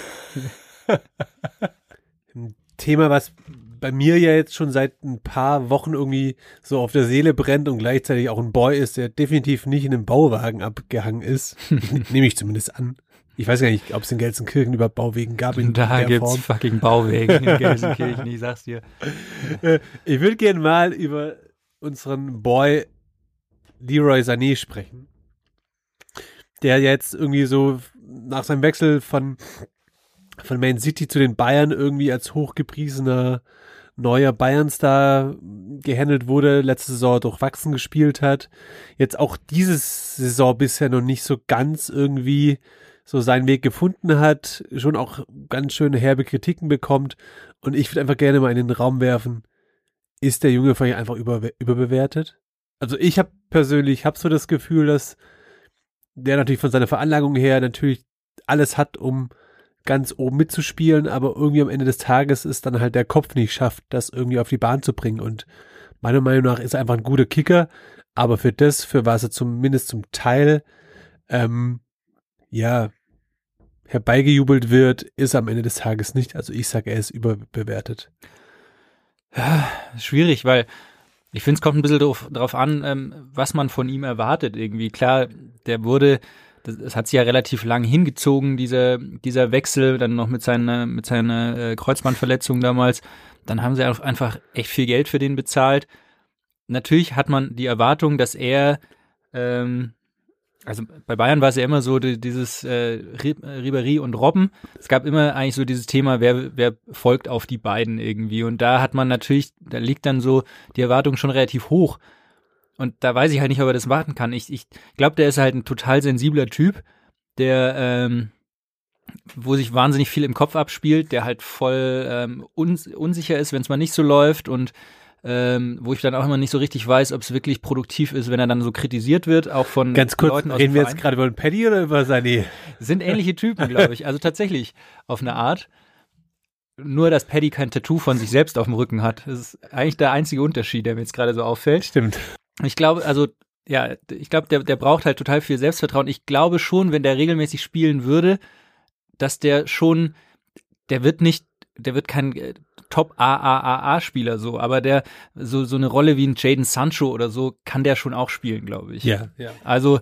Ein Thema, was bei mir ja jetzt schon seit ein paar Wochen irgendwie so auf der Seele brennt und gleichzeitig auch ein Boy ist, der definitiv nicht in einem Bauwagen abgehangen ist. Nehme ich zumindest an. Ich weiß gar nicht, ob es in Gelsenkirchen überhaupt Bauwegen gab in Da der gibt's Form. fucking Bauwegen in Gelsenkirchen, ich sag's dir. Ich würde gerne mal über unseren Boy Leroy Sané sprechen. Der jetzt irgendwie so nach seinem Wechsel von, von Man City zu den Bayern irgendwie als hochgepriesener neuer Bayernstar gehandelt wurde, letzte Saison durchwachsen gespielt hat, jetzt auch diese Saison bisher noch nicht so ganz irgendwie so seinen Weg gefunden hat, schon auch ganz schöne herbe Kritiken bekommt und ich würde einfach gerne mal in den Raum werfen, ist der Junge vielleicht einfach über, überbewertet? Also ich habe persönlich habe so das Gefühl, dass der natürlich von seiner Veranlagung her natürlich alles hat, um ganz oben mitzuspielen, aber irgendwie am Ende des Tages ist dann halt der Kopf nicht schafft, das irgendwie auf die Bahn zu bringen. Und meiner Meinung nach ist er einfach ein guter Kicker, aber für das, für was er zumindest zum Teil, ähm, ja, herbeigejubelt wird, ist am Ende des Tages nicht. Also ich sage, er ist überbewertet. Schwierig, weil ich finde, es kommt ein bisschen drauf, drauf an, ähm, was man von ihm erwartet irgendwie. Klar, der wurde, das, das hat sich ja relativ lang hingezogen, dieser, dieser Wechsel, dann noch mit seiner, mit seiner äh, Kreuzbandverletzung damals. Dann haben sie einfach echt viel Geld für den bezahlt. Natürlich hat man die Erwartung, dass er ähm, also bei Bayern war es ja immer so die, dieses äh, Ribéry und Robben. Es gab immer eigentlich so dieses Thema, wer, wer folgt auf die beiden irgendwie. Und da hat man natürlich, da liegt dann so die Erwartung schon relativ hoch. Und da weiß ich halt nicht, ob er das warten kann. Ich, ich glaube, der ist halt ein total sensibler Typ, der, ähm, wo sich wahnsinnig viel im Kopf abspielt, der halt voll ähm, uns, unsicher ist, wenn es mal nicht so läuft und ähm, wo ich dann auch immer nicht so richtig weiß, ob es wirklich produktiv ist, wenn er dann so kritisiert wird, auch von Ganz kurz, Leuten aus reden wir jetzt gerade über den Paddy oder über seine? Sind ähnliche Typen, glaube ich. Also tatsächlich auf eine Art. Nur, dass Paddy kein Tattoo von sich selbst auf dem Rücken hat. Das ist eigentlich der einzige Unterschied, der mir jetzt gerade so auffällt. Stimmt. Ich glaube, also, ja, ich glaube, der, der braucht halt total viel Selbstvertrauen. Ich glaube schon, wenn der regelmäßig spielen würde, dass der schon, der wird nicht, der wird kein äh, Top AAAA-Spieler so, aber der, so, so eine Rolle wie ein Jaden Sancho oder so, kann der schon auch spielen, glaube ich. Ja, ja. Also,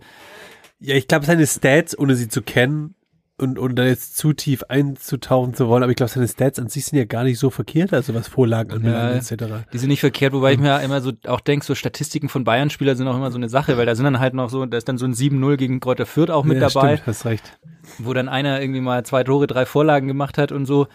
Ja, ich glaube, seine Stats, ohne sie zu kennen und, und da jetzt zu tief einzutauchen zu wollen, aber ich glaube, seine Stats an sich sind ja gar nicht so verkehrt, also was Vorlagen anbelangt, Ja. etc. Die sind nicht verkehrt, wobei ich mir immer so auch denke, so Statistiken von Bayern-Spielern sind auch immer so eine Sache, weil da sind dann halt noch so, da ist dann so ein 7-0 gegen Kräuter Fürth auch mit ja, dabei, Stimmt, hast recht. wo dann einer irgendwie mal zwei Tore, drei Vorlagen gemacht hat und so.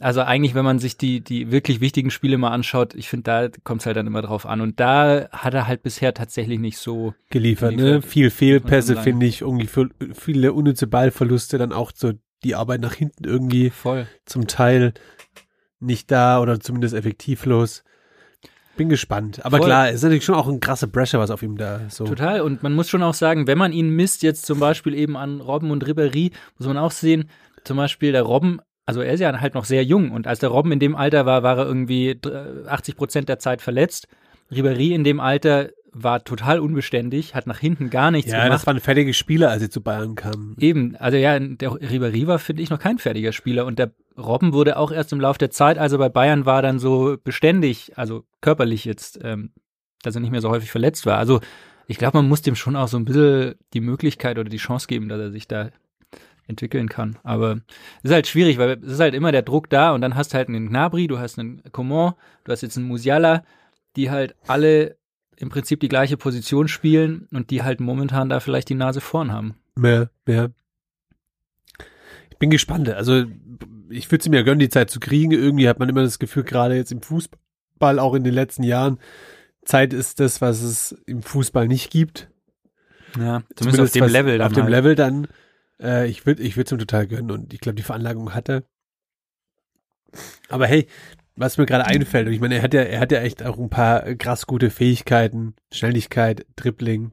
Also eigentlich, wenn man sich die, die wirklich wichtigen Spiele mal anschaut, ich finde, da kommt es halt dann immer drauf an. Und da hat er halt bisher tatsächlich nicht so. Geliefert, ne? Geliefert. Viel Fehlpässe, finde ich, irgendwie viele unnütze Ballverluste, dann auch so die Arbeit nach hinten irgendwie Voll. zum Teil nicht da oder zumindest effektivlos. Bin gespannt. Aber Voll. klar, es ist natürlich schon auch ein krasser Pressure, was auf ihm da so. Total. Und man muss schon auch sagen, wenn man ihn misst, jetzt zum Beispiel eben an Robben und Ribéry, muss man auch sehen, zum Beispiel der Robben, also er ist ja halt noch sehr jung und als der Robben in dem Alter war, war er irgendwie dr- 80 Prozent der Zeit verletzt. Ribéry in dem Alter war total unbeständig, hat nach hinten gar nichts Ja, gemacht. das waren fertige Spieler, als sie zu Bayern kamen. Eben, also ja, der Ribéry war, finde ich, noch kein fertiger Spieler und der Robben wurde auch erst im Laufe der Zeit, als er bei Bayern war, dann so beständig, also körperlich jetzt, ähm, dass er nicht mehr so häufig verletzt war. Also ich glaube, man muss dem schon auch so ein bisschen die Möglichkeit oder die Chance geben, dass er sich da entwickeln kann. Aber es ist halt schwierig, weil es ist halt immer der Druck da und dann hast du halt einen Gnabry, du hast einen Coman, du hast jetzt einen Musiala, die halt alle im Prinzip die gleiche Position spielen und die halt momentan da vielleicht die Nase vorn haben. Mehr, mehr. Ich bin gespannt. Also, ich würde es mir ja gönnen, die Zeit zu kriegen. Irgendwie hat man immer das Gefühl, gerade jetzt im Fußball, auch in den letzten Jahren, Zeit ist das, was es im Fußball nicht gibt. Ja, zumindest, auf dem was- Level dann Auf dem halt. Level dann. Äh, ich würde ich es ihm total gönnen und ich glaube, die Veranlagung hat er. Aber hey, was mir gerade einfällt, und ich meine, er hat ja, er hat ja echt auch ein paar krass gute Fähigkeiten, Schnelligkeit, Dribbling.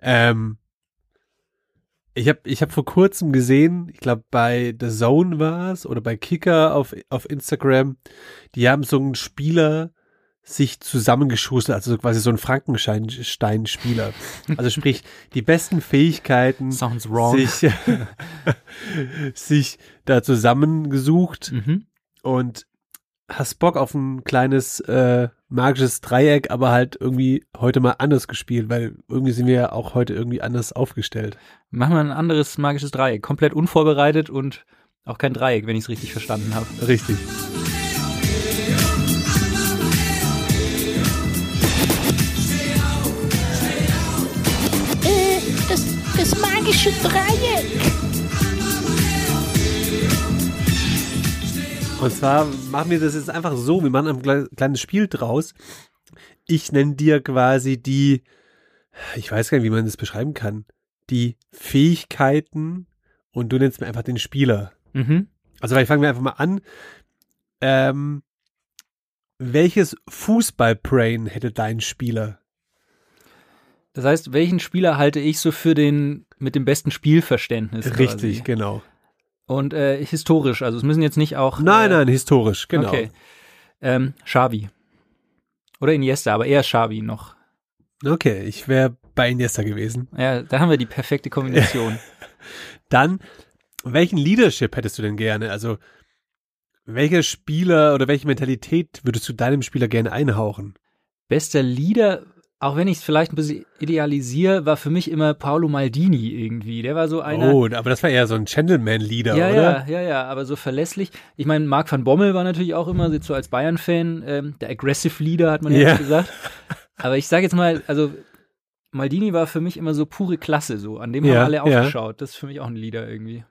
Ähm, ich habe ich hab vor kurzem gesehen, ich glaube bei The Zone war es oder bei Kicker auf, auf Instagram, die haben so einen Spieler sich zusammengeschustert, also so quasi so ein Frankenstein-Spieler. Also sprich, die besten Fähigkeiten Sounds wrong. sich, sich da zusammengesucht Mhm. und hast Bock auf ein kleines äh, magisches Dreieck, aber halt irgendwie heute mal anders gespielt, weil irgendwie sind wir ja auch heute irgendwie anders aufgestellt. Machen wir ein anderes magisches Dreieck. Komplett unvorbereitet und auch kein Dreieck, wenn ich es richtig verstanden habe. Richtig. Das magische Dreieck. Und zwar machen wir das jetzt einfach so, wir machen ein kle- kleines Spiel draus. Ich nenne dir quasi die, ich weiß gar nicht, wie man das beschreiben kann, die Fähigkeiten und du nennst mir einfach den Spieler. Mhm. Also vielleicht fangen wir einfach mal an. Ähm, welches Fußball-Brain hätte dein Spieler? Das heißt, welchen Spieler halte ich so für den mit dem besten Spielverständnis? Richtig, Quasi? genau. Und äh, historisch, also es müssen jetzt nicht auch. Nein, äh, nein, historisch, genau. Okay. Ähm, Xavi. Oder Iniesta, aber eher Xavi noch. Okay, ich wäre bei Iniesta gewesen. Ja, da haben wir die perfekte Kombination. Dann, welchen Leadership hättest du denn gerne? Also, welcher Spieler oder welche Mentalität würdest du deinem Spieler gerne einhauchen? Bester Leader, auch wenn ich es vielleicht ein bisschen idealisiere, war für mich immer Paolo Maldini irgendwie. Der war so einer. oh, aber das war eher so ein Gentleman-Leader, ja, oder? ja, ja, ja, aber so verlässlich. Ich meine, Marc van Bommel war natürlich auch immer so als Bayern-Fan ähm, der Aggressive Leader, hat man ja, jetzt gesagt. Aber ich sage jetzt mal, also Maldini war für mich immer so pure Klasse, so an dem Ja, haben alle ja. aufgeschaut. Das ist für mich auch ein Leader irgendwie.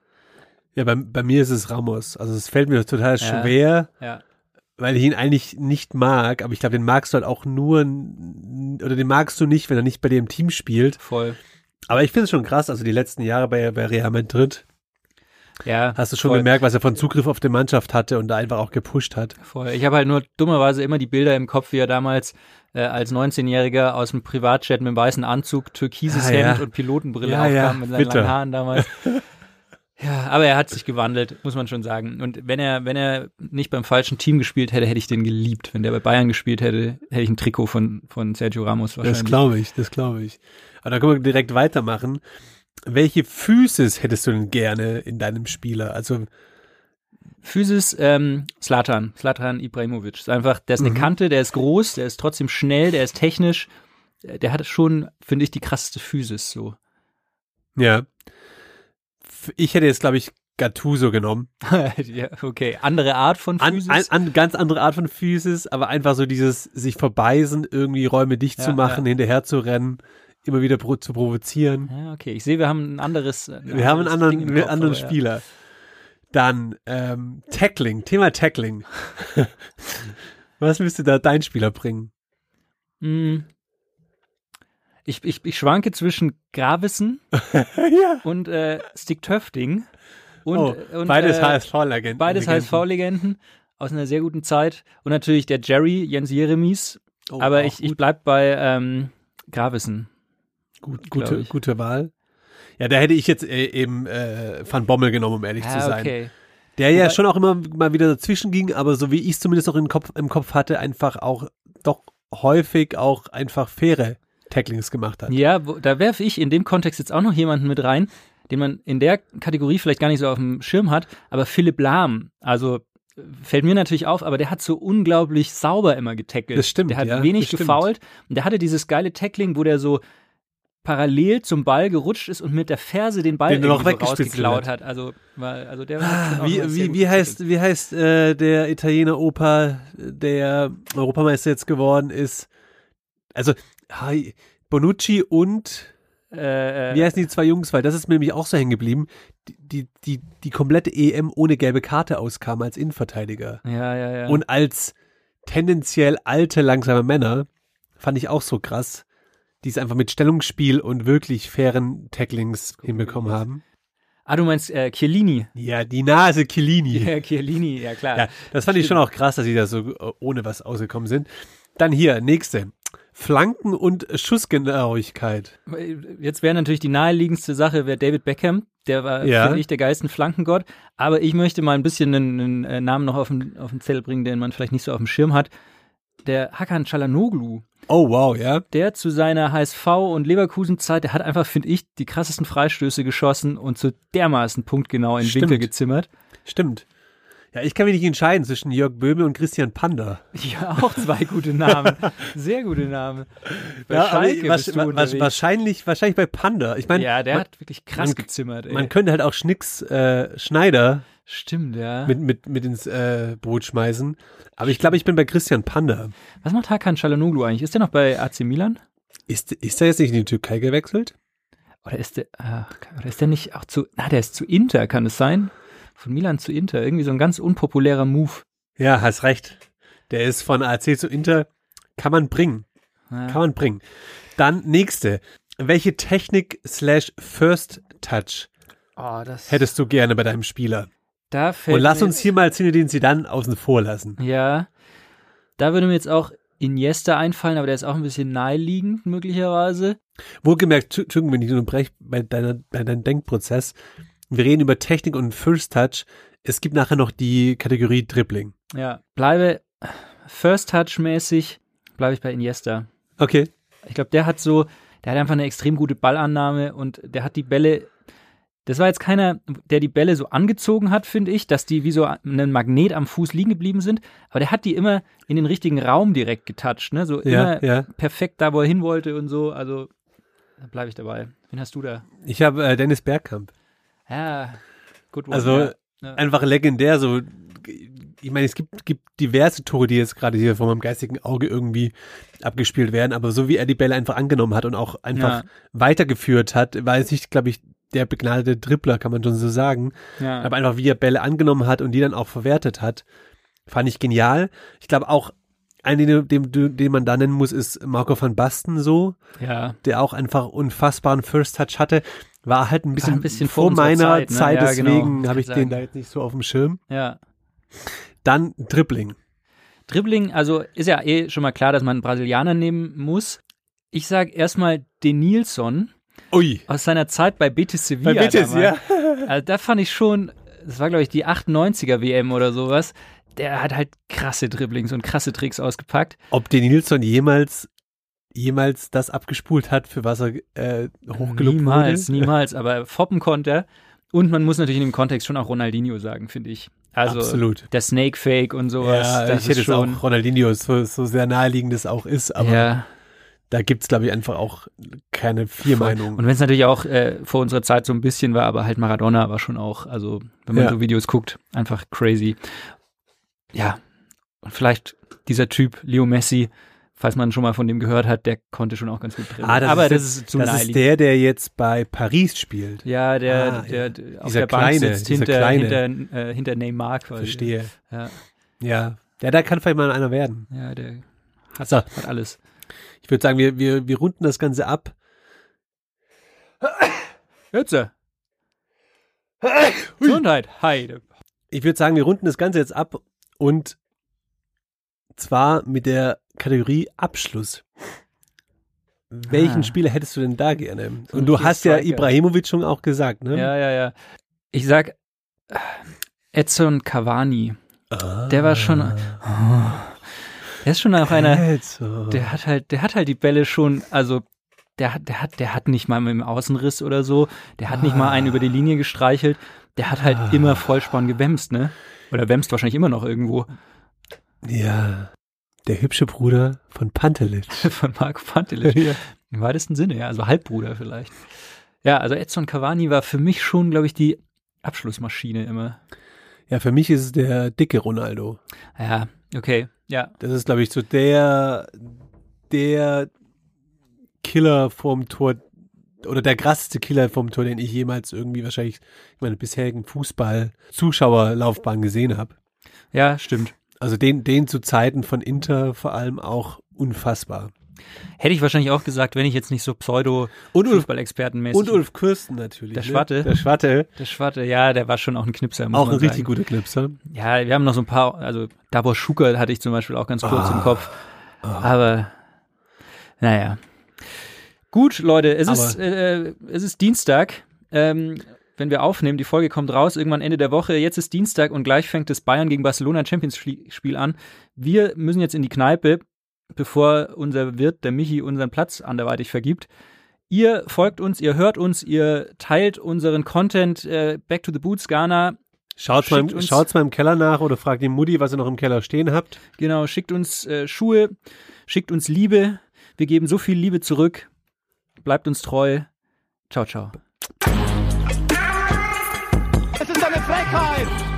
Ja, bei, bei mir ist es Ramos. Also es fällt mir total Ja. schwer, Ja, weil ich ihn eigentlich nicht mag, aber ich glaube, den magst du halt auch nur, oder den magst du nicht, wenn er nicht bei dir im Team spielt. voll. Aber ich finde es schon krass, also die letzten Jahre bei, bei Real Madrid, Ja, hast du schon voll. gemerkt, was er von Zugriff auf die Mannschaft hatte und da einfach auch gepusht hat. Voll. Ich habe halt nur dummerweise immer die Bilder im Kopf, wie er damals äh, als 19-Jähriger aus dem Privatjet mit einem weißen Anzug, türkises Ah, ja. Hemd und Pilotenbrille Ja, aufkam ja, mit seinen bitter. langen Haaren damals. ja, aber er hat sich gewandelt, muss man schon sagen. Und wenn er, wenn er nicht beim falschen Team gespielt hätte, hätte ich den geliebt. Wenn der bei Bayern gespielt hätte, hätte ich ein Trikot von, von Sergio Ramos wahrscheinlich. Das glaube ich, das glaube ich. Aber da können wir direkt weitermachen. Welche Physis hättest du denn gerne in deinem Spieler? Also, Physis, ähm, Slatan, Slatan Ibrahimovic. Ist einfach, der ist eine Mhm. Kante, der ist groß, der ist trotzdem schnell, der ist technisch. Der hat schon, finde ich, die krasseste Physis, so. ja. Ich hätte jetzt, glaube ich, Gattuso genommen. ja, okay. Andere Art von Physis. an, an, ganz andere Art von Physis, aber einfach so dieses sich verbeißen, irgendwie Räume dicht Ja, zu machen, ja. hinterher zu rennen, immer wieder pro, zu provozieren. ja, okay. Ich sehe, wir haben ein anderes. Ein Wir haben einen anderes anderen, Kopf, anderen aber ja. Spieler. Dann ähm, Tackling, Thema Tackling. Was müsste da dein Spieler bringen? Mm. Ich, ich, ich schwanke zwischen Gravissen ja. und äh, Stick Töfting. Und, oh, und, beides äh, HSV-Legenden. Beides HSV-Legenden aus einer sehr guten Zeit. Und natürlich der Jerry, Jens Jeremies. Oh, aber ich, ich gut. bleib bei ähm, Gravissen. Gut, gute, ich. gute Wahl. Ja, da hätte ich jetzt äh, eben äh, Van Bommel genommen, um ehrlich zu Ja, sein. okay. Der ja Wobei- schon auch immer mal wieder dazwischen ging, aber so wie ich es zumindest auch im Kopf, im Kopf hatte, einfach auch doch häufig auch einfach faire Tacklings gemacht hat. Ja, wo, da werfe ich in dem Kontext jetzt auch noch jemanden mit rein, den man in der Kategorie vielleicht gar nicht so auf dem Schirm hat, aber Philipp Lahm, also fällt mir natürlich auf, aber der hat so unglaublich sauber immer getackelt. Das stimmt, Der hat ja, wenig gefoult und der hatte dieses geile Tackling, wo der so parallel zum Ball gerutscht ist und mit der Ferse den Ball Den noch rausgeklaut hat. Also, war, also der immer Wie, wie, wie heißt, wie heißt äh, der Italiener Opa, der Europameister jetzt geworden ist? Also, Bonucci und Äh, wie äh, heißen die zwei Jungs? Weil das ist mir nämlich auch so hängen geblieben. Die, die, die, die komplette EM ohne gelbe Karte auskam als Innenverteidiger. ja, ja, ja. Und als tendenziell alte, langsame Männer fand ich auch so krass, die es einfach mit Stellungsspiel und wirklich fairen Tacklings hinbekommen haben. ah, du meinst äh, Chiellini. Ja, die Nase Chiellini. Ja, Chiellini, ja klar. Ja, das fand ich schon auch krass, dass sie da so äh, ohne was ausgekommen sind. Dann hier, nächste. Flanken und Schussgenauigkeit. Jetzt wäre natürlich die naheliegendste Sache, wäre David Beckham. Der war, Ja. finde ich, der geilsten Flankengott. Aber ich möchte mal ein bisschen einen, einen äh, Namen noch auf den, auf den Zettel bringen, den man vielleicht nicht so auf dem Schirm hat. Der Hakan Çalhanoğlu, Oh, wow, ja. der zu seiner HSV- und Leverkusen-Zeit, der hat einfach, finde ich, die krassesten Freistöße geschossen und so dermaßen punktgenau in den. Winkel gezimmert. Stimmt. Ja, ich kann mich nicht entscheiden zwischen Jörg Böhme und Christian Panda. Ja, auch zwei gute Namen. Sehr gute Namen. Bei Ja, Schalke wasch- bist du unterwegs. wahrscheinlich, wahrscheinlich bei Panda. Ich meine, ja, der man, hat wirklich krass man- gezimmert. Ey. man könnte halt auch Schnicks äh, Schneider Stimmt, ja. mit, mit, mit ins äh, Boot schmeißen. Aber ich glaube, ich bin bei Christian Panda. Was macht Hakan Çalhanoğlu eigentlich? Ist der noch bei AC Milan? Ist, ist er jetzt nicht in die Türkei gewechselt? Oder ist der, ach, oder ist der nicht auch zu, na, der ist zu Inter, kann es sein? Von Milan zu Inter, irgendwie so ein ganz unpopulärer Move. Ja, hast recht. Der ist von AC zu Inter. Kann man bringen. Ja. Kann man bringen. Dann nächste. Welche Technik slash First Touch Oh, das hättest du gerne bei deinem Spieler? da fällt Und lass uns hier mal Zinedine Zidane außen vor lassen. Ja, da würde mir jetzt auch Iniesta einfallen, aber der ist auch ein bisschen naheliegend, möglicherweise. Wohlgemerkt, Entschuldigung, wenn ich unterbreche bei, deiner, bei deinem Denkprozess. Wir reden über Technik und First Touch. Es gibt nachher noch die Kategorie Dribbling. Ja, bleibe First Touch mäßig, bleibe ich bei Iniesta. Okay. Ich glaube, der hat so, der hat einfach eine extrem gute Ballannahme und der hat die Bälle. Das war jetzt keiner, der die Bälle so angezogen hat, finde ich, dass die wie so ein Magnet am Fuß liegen geblieben sind. Aber der hat die immer in den richtigen Raum direkt getoucht, ne? So Ja, immer ja. perfekt da, wo er hin wollte und so. Also da bleibe ich dabei. Wen hast du da? Ich habe äh, Dennis Bergkamp. Ja, gut. Also. Ja. einfach legendär. So, ich meine, es gibt, gibt diverse Tore, die jetzt gerade hier vor meinem geistigen Auge irgendwie abgespielt werden, aber so wie er die Bälle einfach angenommen hat und auch einfach Ja. weitergeführt hat, war es nicht, glaube ich, der begnadete Dribbler, kann man schon so sagen. ja. Aber einfach, wie er Bälle angenommen hat und die dann auch verwertet hat, fand ich genial. Ich glaube auch, einen, den, den, den man da nennen muss, ist Marco van Basten so, ja. der auch einfach unfassbaren First Touch hatte. War halt ein bisschen, ein bisschen vor vor meiner Zeit, Zeit, ne? Ja, genau. deswegen habe ich den da jetzt nicht so auf dem Schirm. ja. Dann Dribbling. Dribbling, also ist ja eh schon mal klar, dass man einen Brasilianer nehmen muss. Ich sag erstmal den Nilsson Ui. aus seiner Zeit bei Betis Sevilla. Bei Betis, damals. ja. Also da fand ich schon, das war glaube ich die 98er WM oder sowas. Der hat halt krasse Dribblings und krasse Tricks ausgepackt. Ob den Nilsson jemals, jemals das abgespult hat, für was er äh, hochgelobt niemals, wurde? niemals, aber foppen konnte er. Und man muss natürlich in dem Kontext schon auch Ronaldinho sagen, finde ich. Also Absolut. der Snake Fake und sowas. Ja, das ich hätte es auch schon, Ronaldinho, so, so sehr naheliegend es auch ist, aber ja. da gibt's glaube ich, einfach auch keine vier Meinungen. Und wenn es natürlich auch äh, vor unserer Zeit so ein bisschen war, aber halt Maradona war schon auch, also wenn man Ja. so Videos guckt, einfach crazy. Ja, und vielleicht dieser Typ, Leo Messi, falls man schon mal von dem gehört hat, der konnte schon auch ganz gut drin. Ah, das aber ist das ist das ist der, der jetzt bei Paris spielt. ja, der, Ah, der, der auf der Bank kleine, sitzt hinter, kleine. hinter, äh, hinter Neymar quasi. Verstehe. Ja, Ja. Ja, da kann vielleicht mal einer werden. ja, der hat, So. hat alles. Ich würde sagen, wir, wir, wir runden das Ganze ab. Jetzt. Gesundheit. Heide. Ich würde sagen, wir runden das Ganze jetzt ab und zwar mit der Kategorie Abschluss. Welchen Ah. Spieler hättest du denn da gerne? So Und du hast ja. Ibrahimovic schon auch gesagt, ne? Ja, ja, ja. Ich sag Edson Cavani. Der war schon. Oh, der ist schon auch einer. Der hat halt, der hat halt die Bälle schon, also der hat, der hat, der hat nicht mal mit dem Außenriss oder so, der hat nicht mal einen über die Linie gestreichelt, der hat halt immer Vollspann gewämst, ne? Oder wämst wahrscheinlich immer noch irgendwo Ja. Der hübsche Bruder von Pantelic. von Marco Pantelic. Ja. Im weitesten Sinne, ja, also Halbbruder vielleicht. Ja, also Edson Cavani war für mich schon, glaube ich, die Abschlussmaschine immer. Ja, für mich ist es der dicke Ronaldo. Ja, okay, ja. Das ist, glaube ich, so der, der Killer vorm Tor oder der krasseste Killer vom Tor, den ich jemals irgendwie wahrscheinlich in meiner bisherigen Fußball-Zuschauerlaufbahn gesehen habe. Ja, stimmt. Also den, den zu Zeiten von Inter vor allem auch unfassbar. Hätte ich wahrscheinlich auch gesagt, wenn ich jetzt nicht so pseudo Und Ulf, Fußballexpertenmäßig. und Ulf Kürsten natürlich. Der ne? Schwatte. Der Schwatte. Der Schwatte, ja, der war schon auch ein Knipser. Muss Auch ein richtig sagen. guter Knipser. Ja, wir haben noch so ein paar, also Davor Schuker hatte ich zum Beispiel auch ganz kurz Ah. im Kopf. Aber naja. Gut, Leute, es Aber- ist, äh, es ist Dienstag. Ähm, wenn wir aufnehmen, die Folge kommt raus, irgendwann Ende der Woche. Jetzt ist Dienstag und gleich fängt das Bayern gegen Barcelona Champions Spiel an. Wir müssen jetzt in die Kneipe, bevor unser Wirt, der Michi, unseren Platz anderweitig vergibt. Ihr folgt uns, ihr hört uns, ihr teilt unseren Content. Äh, Back to the Boots, Ghana. Schaut's mal, uns- schaut's mal im Keller nach oder fragt die Mutti, was ihr noch im Keller stehen habt. Genau, schickt uns äh, Schuhe, schickt uns Liebe. Wir geben so viel Liebe zurück. Bleibt uns treu. Ciao, ciao. Es ist eine Frechheit!